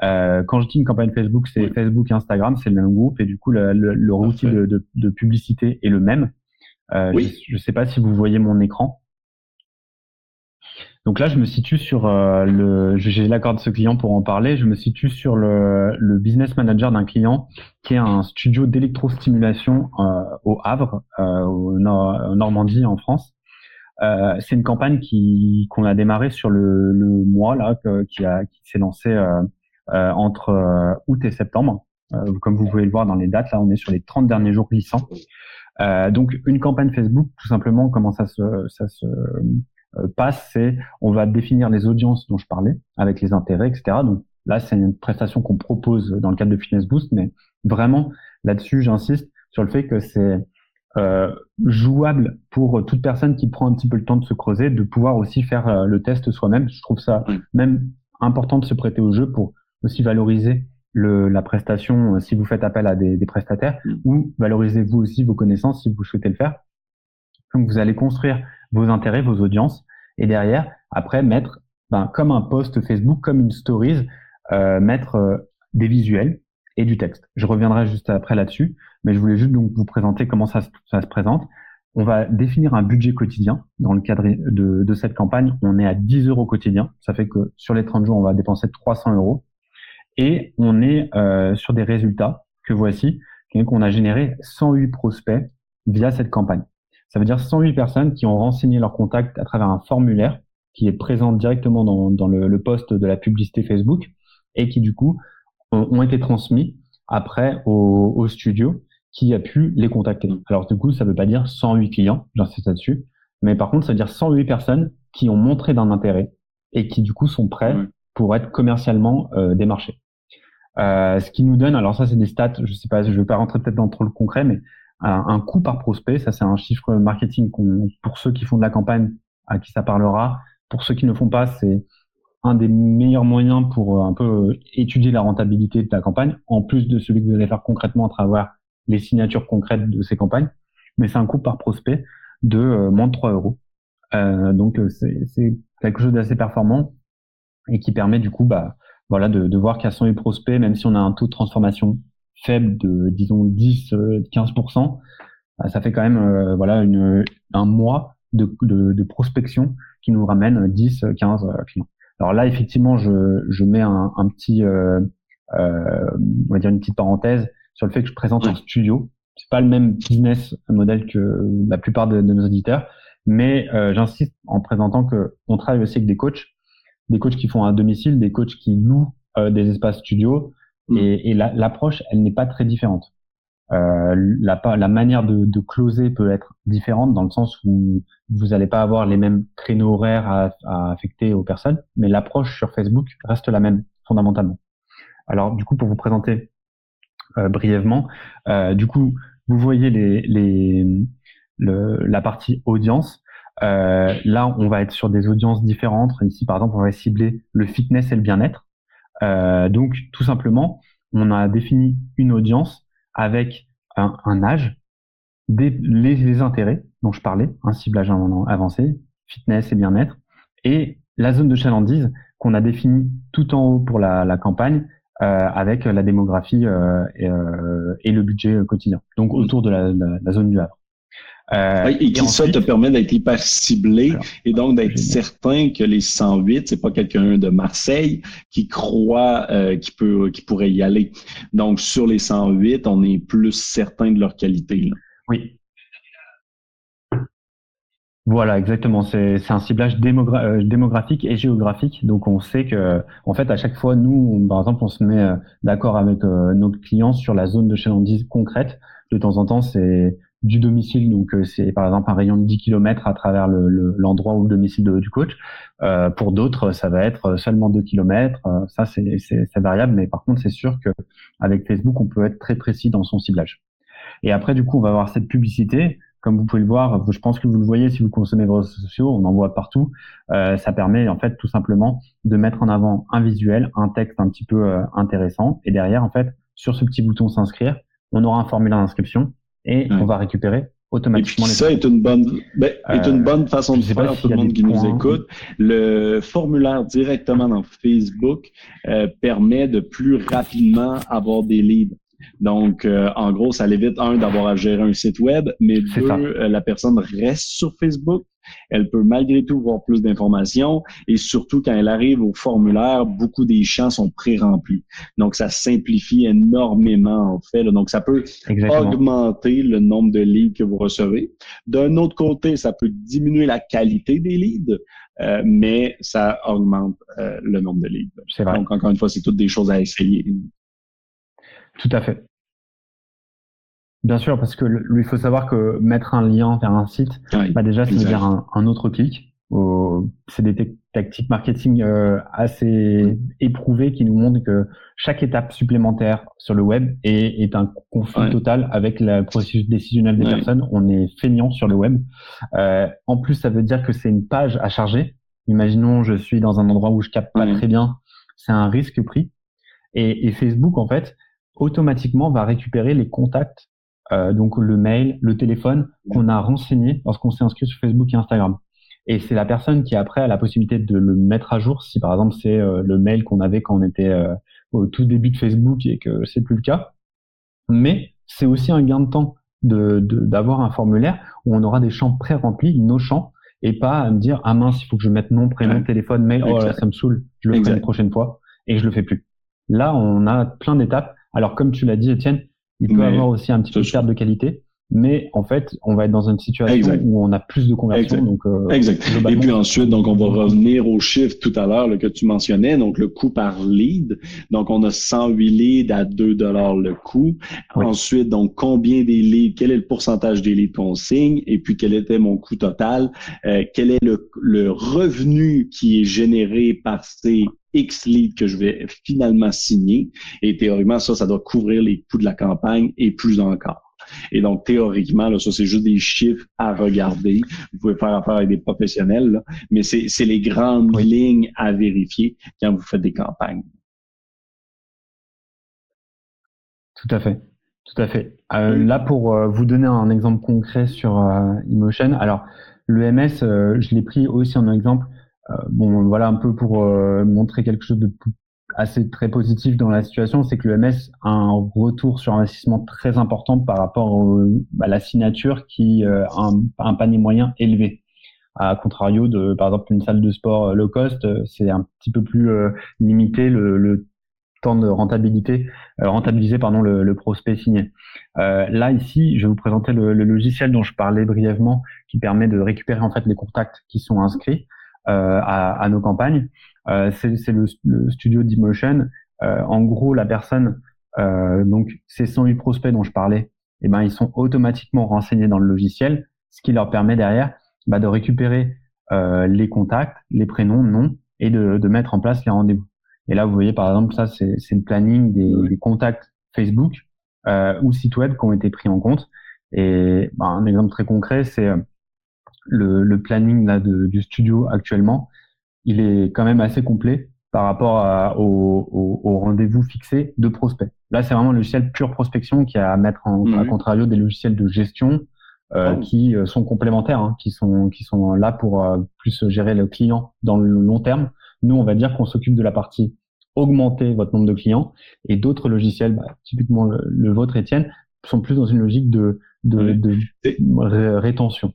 Speaker 2: Quand je dis une campagne Facebook, c'est Facebook et Instagram, c'est le même groupe et du coup, le, le, outil de, de, de, publicité est le même. oui. Je ne sais pas si vous voyez mon écran. Donc là, je me situe sur euh, le, j'ai l'accord de ce client pour en parler. Je me situe sur le, le business manager d'un client qui est un studio d'électrostimulation euh, au Havre, euh, au Normandie en France. Euh, c'est une campagne qui qu'on a démarré sur le, le mois là, qui a qui s'est lancé euh, entre août et septembre. comme vous pouvez le voir dans les dates, là, on est sur les 30 derniers jours glissants. donc une campagne Facebook, tout simplement, comment ça se ça se euh, passe, c'est on va définir les audiences dont je parlais, avec les intérêts, etc. Donc là, c'est une prestation qu'on propose dans le cadre de Fitness Boost, mais vraiment là-dessus, j'insiste sur le fait que c'est euh, jouable pour toute personne qui prend un petit peu le temps de se creuser, de pouvoir aussi faire euh, le test soi-même. Je trouve ça même important de se prêter au jeu pour aussi valoriser le, la prestation si vous faites appel à des, des prestataires mm. ou valoriser vous aussi vos connaissances si vous souhaitez le faire. Donc vous allez construire vos intérêts, vos audiences, et derrière, après, mettre, ben, comme un post Facebook, comme une stories, euh, mettre euh, des visuels et du texte. Je reviendrai juste après là-dessus, mais je voulais juste donc vous présenter comment ça, ça se présente. On va définir un budget quotidien dans le cadre de, de, cette campagne. On est à 10 euros quotidien. Ça fait que sur les 30 jours, on va dépenser 300 euros. Et on est euh, sur des résultats que voici, qu'on a généré 108 prospects via cette campagne. Ça veut dire 108 personnes qui ont renseigné leur contact à travers un formulaire qui est présent directement dans, dans le, le poste de la publicité Facebook et qui du coup ont, été transmis après au, au, studio qui a pu les contacter. Alors du coup, ça ne veut pas dire 108 clients, j'insiste là-dessus, mais par contre, ça veut dire 108 personnes qui ont montré d'un intérêt et qui du coup sont prêts pour être commercialement euh, démarchés. Euh, ce qui nous donne, alors ça c'est des stats, je sais pas, je vais pas rentrer peut-être dans trop le concret, mais un, coût par prospect. Ça, c'est un chiffre marketing pour ceux qui font de la campagne, à qui ça parlera. Pour ceux qui ne font pas, c'est un des meilleurs moyens pour euh, un peu euh, étudier la rentabilité de la campagne, en plus de celui que vous allez faire concrètement à travers les signatures concrètes de ces campagnes. Mais c'est un coût par prospect de moins de 3 euros. Euh, donc c'est quelque chose d'assez performant et qui permet du coup bah, voilà, de, de voir qu'à 108 prospects, même si on a un taux de transformation faible de disons 10 15% euh, bah, ça fait quand même euh, voilà une, un mois de, de, de, prospection qui nous ramène 10 15 euh, clients. Alors là effectivement je, je mets un, un petit euh, on va dire une petite parenthèse sur le fait que je présente un studio. C'est pas le même business model que la plupart de, de nos auditeurs, mais j'insiste en présentant que on travaille aussi avec des coachs, des coachs qui font à domicile, des coachs qui louent des espaces studio mm. et, et l'approche, elle n'est pas très différente. Euh, la, la, manière de, de, closer peut être différente dans le sens où vous n'allez pas avoir les mêmes créneaux horaires à, à affecter aux personnes, mais l'approche sur Facebook reste la même fondamentalement. Alors du coup, pour vous présenter euh, brièvement, euh, du coup, vous voyez les, les le, la partie audience. Euh, là, on va être sur des audiences différentes. Ici, par exemple, on va cibler le fitness et le bien-être. Euh, donc, tout simplement, on a défini une audience avec un, âge, des, les, intérêts dont je parlais, un ciblage avancé, fitness et bien-être, et la zone de chalandise qu'on a définie tout en haut pour la, la campagne euh, avec la démographie euh, et, euh, et, le budget quotidien, donc autour de la, la zone du Havre.
Speaker 1: Euh, et qui ça te permet d'être hyper ciblé et donc d'être certain que les 108, c'est pas quelqu'un de Marseille qui croit euh, qui peut qui pourrait y aller. Donc sur les 108, on est plus certain de leur qualité. Là.
Speaker 2: Oui. Voilà, exactement. C'est un ciblage euh, démographique et géographique. Donc, on sait que, en fait, à chaque fois, nous, par exemple, on se met euh, d'accord avec nos clients sur la zone de chalandise concrète. De temps en temps, c'est du domicile. Donc, euh, c'est par exemple un rayon de 10 km à travers l'endroit le, où le domicile du coach. Euh, pour d'autres, ça va être seulement 2 km. Euh, ça, c'est variable. Mais par contre, c'est sûr que avec Facebook, on peut être très précis dans son ciblage. Et après, du coup, on va avoir cette publicité. Comme vous pouvez le voir, je pense que vous le voyez si vous consommez vos réseaux sociaux, on en voit partout. Euh, ça permet en fait tout simplement de mettre en avant un visuel, un texte un petit peu euh, intéressant. Et derrière, en fait, sur ce petit bouton s'inscrire, on aura un formulaire d'inscription et on va récupérer automatiquement
Speaker 1: et ça est une bonne ben, est une bonne façon de faire tout le monde qui nous écoute. Le formulaire directement dans Facebook euh, permet de plus rapidement avoir des leads. Donc, euh, en gros, ça l'évite, un, d'avoir à gérer un site web, mais deux, euh, la personne reste sur Facebook. Elle peut malgré tout voir plus d'informations et surtout quand elle arrive au formulaire, beaucoup des champs sont pré-remplis. Donc, ça simplifie énormément en fait. Donc, ça peut augmenter le nombre de leads que vous recevez. D'un autre côté, ça peut diminuer la qualité des leads, euh, mais ça augmente le nombre de leads. Donc, encore une fois, c'est toutes des choses à essayer.
Speaker 2: Tout à fait. Bien sûr, parce que lui, il faut savoir que mettre un lien vers un site, bah déjà, ça veut dire un, autre clic. C'est des tactiques marketing euh, assez éprouvées qui nous montrent que chaque étape supplémentaire sur le web est, est un conflit total avec le processus décisionnel des personnes. On est feignant sur le web. Euh, en plus, ça veut dire que c'est une page à charger. Imaginons, je suis dans un endroit où je capte pas très bien. C'est un risque pris. Et, et Facebook, en fait, automatiquement va récupérer les contacts, euh, donc le mail, le téléphone qu'on a renseigné lorsqu'on s'est inscrit sur Facebook et Instagram. Et c'est la personne qui après a la possibilité de le mettre à jour si par exemple c'est euh, le mail qu'on avait quand on était euh, au tout début de Facebook et que c'est plus le cas. Mais c'est aussi un gain de temps de d'avoir un formulaire où on aura des champs pré-remplis, nos champs, et pas à me dire ah mince il faut que je mette nom, prénom, téléphone, mail, oh là, ça me saoule, je le ferai une prochaine fois et je le fais plus. Là on a plein d'étapes alors, comme tu l'as dit, Étienne, il peut avoir aussi un petit peu de perte de qualité. Mais en fait, on va être dans une situation où on a plus de conversion. Donc,
Speaker 1: euh, exact. Et puis ensuite, donc on va revenir au chiffre tout à l'heure que tu mentionnais, donc le coût par lead. Donc on a 108 leads à 2 dollars le coût. Ensuite, donc combien des leads, quel est le pourcentage des leads qu'on signe, et puis quel était mon coût total, euh, quel est le, le revenu qui est généré par ces X leads que je vais finalement signer. Et théoriquement, ça, ça doit couvrir les coûts de la campagne et plus encore. Et donc, théoriquement, là, ça, c'est juste des chiffres à regarder. Vous pouvez faire affaire avec des professionnels, mais c'est les grandes lignes à vérifier quand vous faites des campagnes.
Speaker 2: Tout à fait. Tout à fait. Euh, là, pour euh, vous donner un exemple concret sur euh, Emotion, alors le MS, je l'ai pris aussi en exemple. Bon, voilà un peu pour montrer quelque chose de assez très positif dans la situation, c'est que le MS a un retour sur investissement très important par rapport à la signature qui euh, a un, panier moyen élevé. À contrario de, par exemple, une salle de sport euh, low cost, euh, c'est un petit peu plus limité le, temps de rentabilité, rentabiliser pardon le, le prospect signé. là ici, je vais vous présenter le, logiciel dont je parlais brièvement, qui permet de récupérer en fait les contacts qui sont inscrits à, à nos campagnes. Euh, c'est le, le, studio d'Emotion. en gros, la personne, donc ces 108 prospects dont je parlais, eh ben, ils sont automatiquement renseignés dans le logiciel, ce qui leur permet derrière bah, de récupérer les contacts, les prénoms, noms, et de, de mettre en place les rendez-vous. Et là, vous voyez, par exemple, ça, c'est le planning des, des contacts Facebook euh, ou sites web qui ont été pris en compte. Et bah, un exemple très concret, c'est euh, le, le, planning là, de, du studio actuellement. Il est quand même assez complet par rapport à, au, au, au rendez-vous fixé de prospects. Là, c'est vraiment un logiciel pure prospection qui a à mettre en à contrario des logiciels de gestion euh, oh. qui euh, sont complémentaires, hein, qui sont qui sont là pour euh, plus gérer le client dans le long terme. Nous, on va dire qu'on s'occupe de la partie augmenter votre nombre de clients et d'autres logiciels, bah, typiquement le, vôtre, Étienne, sont plus dans une logique de de, de rétention.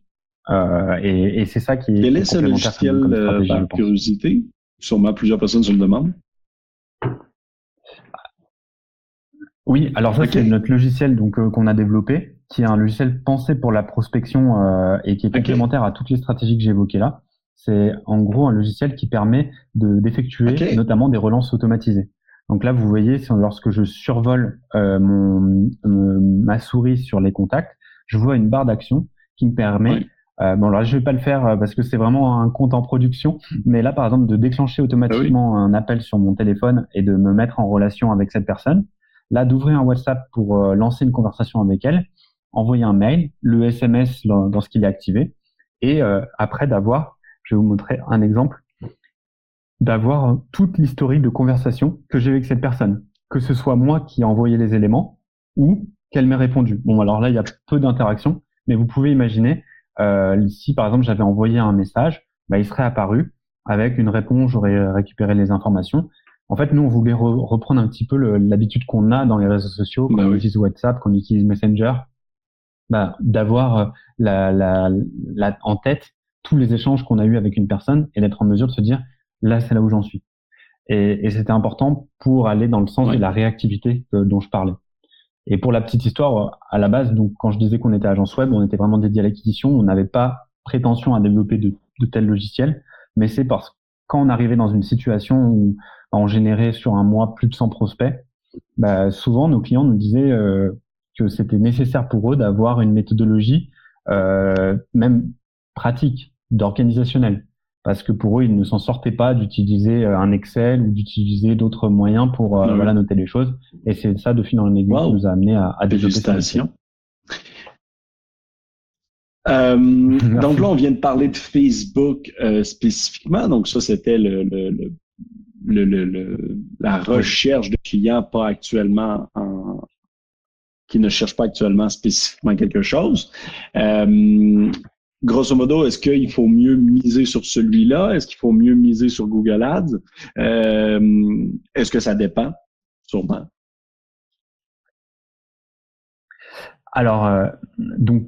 Speaker 2: Euh, et, et c'est ça qui est.
Speaker 1: Quel est ce logiciel par curiosité? Sûrement plusieurs personnes se le demandent.
Speaker 2: Oui, alors ça c'est notre logiciel donc qu'on a développé qui est un logiciel pensé pour la prospection euh, et qui est complémentaire à toutes les stratégies que j'ai évoquées là. C'est en gros un logiciel qui permet de d'effectuer notamment des relances automatisées. Donc là, vous voyez, lorsque je survole euh, mon, ma souris sur les contacts, je vois une barre d'action qui me permet Euh, bon, alors je vais pas le faire euh, parce que c'est vraiment un compte en production, mais là, par exemple, de déclencher automatiquement ah un appel sur mon téléphone et de me mettre en relation avec cette personne, là, d'ouvrir un WhatsApp pour euh, lancer une conversation avec elle, envoyer un mail, le SMS dans ce qu'il est activé, et euh, après d'avoir, je vais vous montrer un exemple, d'avoir toute l'historique de conversation que j'ai avec cette personne, que ce soit moi qui ai envoyé les éléments ou qu'elle m'ait répondu. Bon, alors là, il y a peu d'interactions, mais vous pouvez imaginer euh, si par exemple j'avais envoyé un message, bah, il serait apparu avec une réponse, j'aurais récupéré les informations. En fait, nous, on voulait reprendre un petit peu l'habitude qu'on a dans les réseaux sociaux, quand bah on utilise WhatsApp, quand on utilise Messenger, bah, d'avoir euh, la, la, la, en tête tous les échanges qu'on a eus avec une personne et d'être en mesure de se dire là c'est là où j'en suis. Et, et c'était important pour aller dans le sens de la réactivité dont je parlais. Et pour la petite histoire, à la base, donc quand je disais qu'on était agence web, on était vraiment dédié à l'acquisition, on n'avait pas prétention à développer de, tels logiciels, mais c'est parce que quand on arrivait dans une situation où on générait sur un mois plus de 100 prospects, bah, souvent nos clients nous disaient euh, que c'était nécessaire pour eux d'avoir une méthodologie euh, même pratique, d'organisationnel, parce que pour eux, ils ne s'en sortaient pas d'utiliser euh, un Excel ou d'utiliser d'autres moyens pour euh, voilà noter les choses. Et c'est ça, de fil en aiguille, qui nous a amené à, à développer ça.
Speaker 1: Euh, donc là, on vient de parler de Facebook euh, spécifiquement. Donc ça, c'était le, le, le, le, la recherche de clients pas actuellement en, qui ne cherchent pas actuellement spécifiquement quelque chose. Euh, grosso modo, est-ce qu'il faut mieux miser sur celui-là? Est-ce qu'il faut mieux miser sur Google Ads? Euh, est-ce que ça dépend? Sûrement.
Speaker 2: Alors, euh, donc,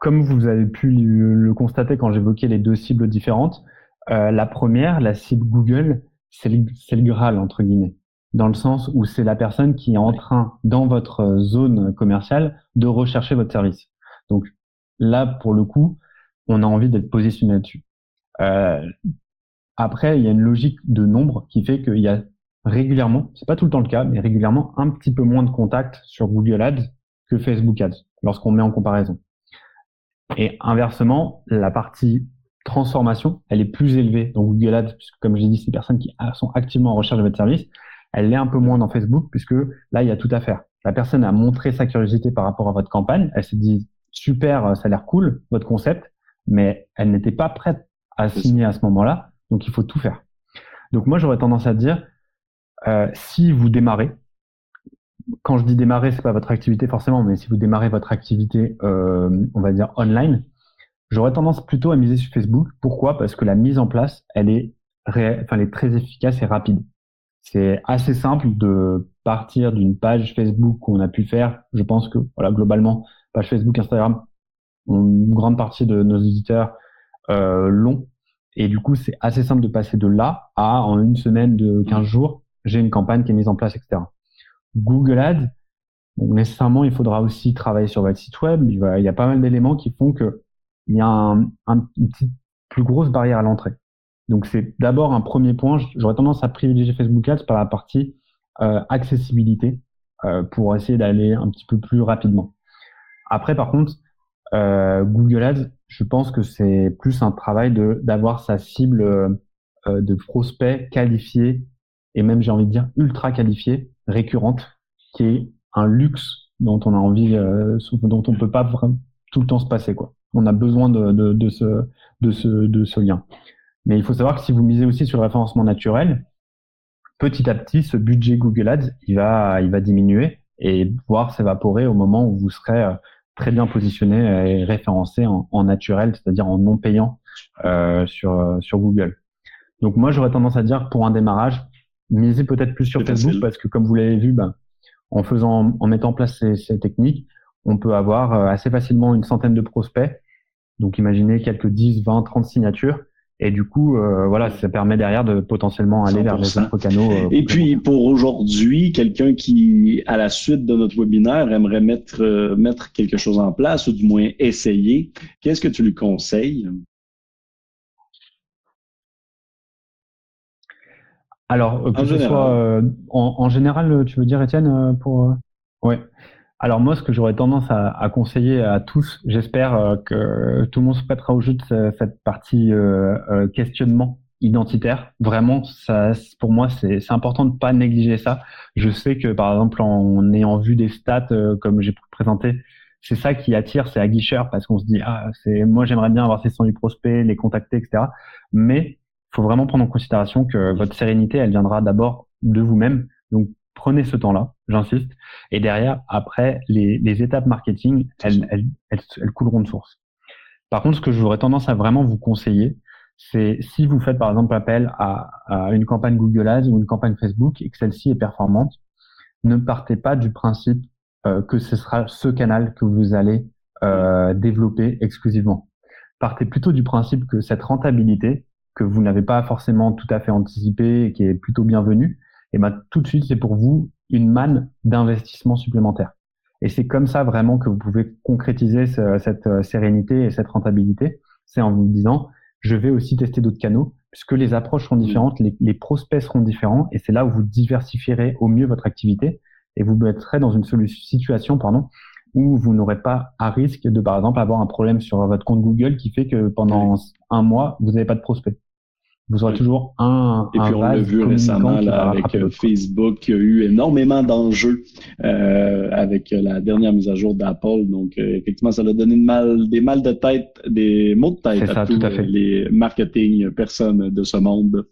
Speaker 2: comme vous avez pu le, constater quand j'évoquais les deux cibles différentes, la première, la cible Google, c'est le, le Graal, entre guillemets dans le sens où c'est la personne qui est en train, dans votre zone commerciale, de rechercher votre service. Donc là, pour le coup, on a envie d'être positionné là-dessus. Euh, après, il y a une logique de nombre qui fait qu'il y a régulièrement, c'est pas tout le temps le cas, mais régulièrement un petit peu moins de contacts sur Google Ads que Facebook Ads lorsqu'on met en comparaison. Et inversement, la partie transformation, elle est plus élevée dans Google Ads, puisque comme j'ai dit, c'est des personnes qui sont activement en recherche de votre service elle l'est un peu moins dans Facebook puisque là, il y a tout à faire. La personne a montré sa curiosité par rapport à votre campagne. Elle s'est dit, super, ça a l'air cool, votre concept, mais elle n'était pas prête à signer à ce moment-là. Donc, il faut tout faire. Donc, moi, j'aurais tendance à dire, euh, si vous démarrez, quand je dis démarrer, c'est pas votre activité forcément, mais si vous démarrez votre activité, euh, on va dire online, j'aurais tendance plutôt à miser sur Facebook. Pourquoi? Parce que la mise en place, elle est, enfin, elle est très efficace et rapide. C'est assez simple de partir d'une page Facebook qu'on a pu faire. Je pense que voilà globalement, page Facebook, Instagram, une grande partie de nos éditeurs euh, l'ont. Et du coup, c'est assez simple de passer de là à en une semaine de 15 jours, j'ai une campagne qui est mise en place, etc. Google Ads, donc nécessairement, il faudra aussi travailler sur votre site web. Il, y a pas mal d'éléments qui font que il y a un, un, une plus grosse barrière à l'entrée. Donc c'est d'abord un premier point. J'aurais tendance à privilégier Facebook Ads par la partie accessibilité pour essayer d'aller un petit peu plus rapidement. Après, par contre, Google Ads, je pense que c'est plus un travail d'avoir sa cible de prospects qualifiés et même j'ai envie de dire ultra qualifiés, récurrente, qui est un luxe dont on a envie, dont on peut pas tout le temps se passer quoi. On a besoin de, ce de ce de ce lien. Mais il faut savoir que si vous misez aussi sur le référencement naturel, petit à petit, ce budget Google Ads, il va, il va diminuer et voir s'évaporer au moment où vous serez euh, très bien positionné et référencé en, naturel, c'est-à-dire en non payant euh, sur, euh, sur Google. Donc moi, j'aurais tendance à dire pour un démarrage, misez peut-être plus sur Facebook parce que comme vous l'avez vu, ben, en faisant, en mettant en place ces, ces techniques, on peut avoir assez facilement une centaine de prospects. Donc imaginez quelques 10, 20, 30 signatures et du coup, euh, voilà, ça permet derrière de potentiellement aller vers des autres canaux. Euh,
Speaker 1: et puis pour aujourd'hui, quelqu'un qui, à la suite de notre webinaire, aimerait mettre euh, mettre quelque chose en place ou du moins essayer, qu'est-ce que tu lui conseilles?
Speaker 2: Alors, que en ce général. soit en, en, général, tu veux dire, Étienne, pour ouais. Alors moi, ce que j'aurais tendance à, conseiller à tous, j'espère euh, que tout le monde se prêtera au jeu de cette partie euh, euh, questionnement identitaire. Vraiment, ça, pour moi, c'est important de pas négliger ça. Je sais que par exemple, en ayant vu des stats comme j'ai présenté, c'est ça qui attire, c'est aguicheur parce qu'on se dit ah c'est moi j'aimerais bien avoir ces sons du prospect, les contacter, etc. Mais faut vraiment prendre en considération que votre sérénité, elle viendra d'abord de vous-même. Donc prenez ce temps-là, j'insiste. Et derrière, après, les, étapes marketing, elles, couleront de source. Par contre, ce que j'aurais tendance à vraiment vous conseiller, c'est si vous faites par exemple appel à, à, une campagne Google Ads ou une campagne Facebook et que celle-ci est performante, ne partez pas du principe euh, que ce sera ce canal que vous allez euh, développer exclusivement. Partez plutôt du principe que cette rentabilité, que vous n'avez pas forcément tout à fait anticipée et qui est plutôt bienvenue, et ben tout de suite c'est pour vous une manne d'investissement supplémentaire. Et c'est comme ça vraiment que vous pouvez concrétiser cette euh, sérénité et cette rentabilité. C'est en vous disant, je vais aussi tester d'autres canaux, puisque les approches seront différentes, les, prospects seront différents, et c'est là où vous diversifierez au mieux votre activité, et vous mettrez dans une situation pardon, où vous n'aurez pas à risque de, par exemple, avoir un problème sur votre compte Google qui fait que pendant un mois, vous n'avez pas de prospects vous aurez toujours un.
Speaker 1: Et puis on l'a vu récemment là, avec euh, Facebook, qui a eu énormément d'enjeux euh, avec euh, la dernière mise à jour d'Apple. Donc euh, effectivement, ça a donné mal, des mal de tête, des maux de tête à tous les marketing personnes de ce monde.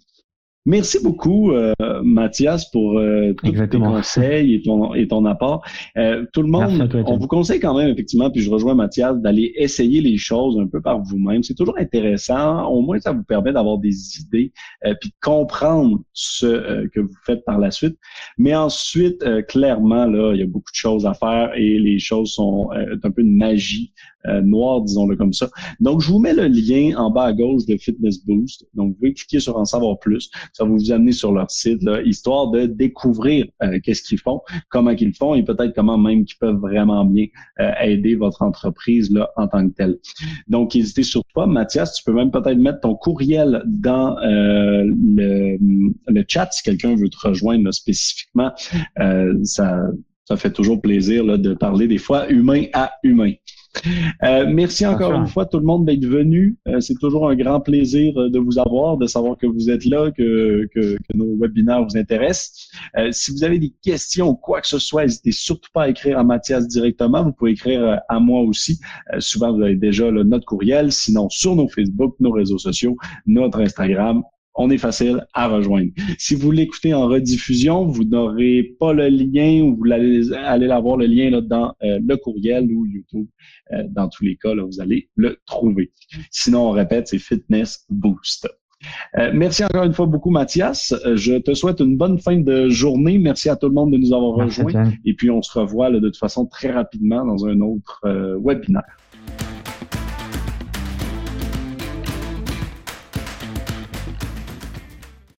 Speaker 1: Merci beaucoup, euh, Mathias, pour euh, tous tes conseils et ton, et ton apport. Euh, tout le monde, on vous conseille quand même, effectivement, puis je rejoins Mathias, d'aller essayer les choses un peu par vous-même. C'est toujours intéressant. Au moins, ça vous permet d'avoir des idées, euh, puis de comprendre ce euh, que vous faites par la suite. Mais ensuite, clairement, là, il y a beaucoup de choses à faire et les choses sont un peu une magie euh, noir, disons-le comme ça. Donc, je vous mets le lien en bas à gauche de Fitness Boost. Donc, vous pouvez cliquer sur En savoir plus. Ça va vous amener sur leur site, là, histoire de découvrir euh, qu'est-ce qu'ils font, comment ils font et peut-être comment même qu'ils peuvent vraiment bien euh, aider votre entreprise là, en tant que telle. Donc, n'hésitez surtout pas. Mathias, tu peux même peut-être mettre ton courriel dans le, le, chat si quelqu'un veut te rejoindre spécifiquement. ça, ça fait toujours plaisir là, de parler des fois humain à humain. Euh, merci encore une fois tout le monde d'être venu. Euh, c'est toujours un grand plaisir euh, de vous avoir, de savoir que vous êtes là, que, que, nos webinaires vous intéressent. si vous avez des questions ou quoi que ce soit, n'hésitez surtout pas à écrire à Mathias directement. Vous pouvez écrire à moi aussi. souvent, vous avez déjà notre courriel. Sinon, sur nos Facebook, nos réseaux sociaux, notre Instagram, on est facile à rejoindre. Si vous l'écoutez en rediffusion, vous n'aurez pas le lien ou vous allez, allez avoir le lien là, dans euh, le courriel ou YouTube. Euh, dans tous les cas, là, vous allez le trouver. Sinon, on répète, c'est Fitness Boost. Euh, merci encore une fois beaucoup, Mathias. je te souhaite une bonne fin de journée. Merci à tout le monde de nous avoir rejoints. Et puis, on se revoit de toute façon très rapidement dans un autre webinaire.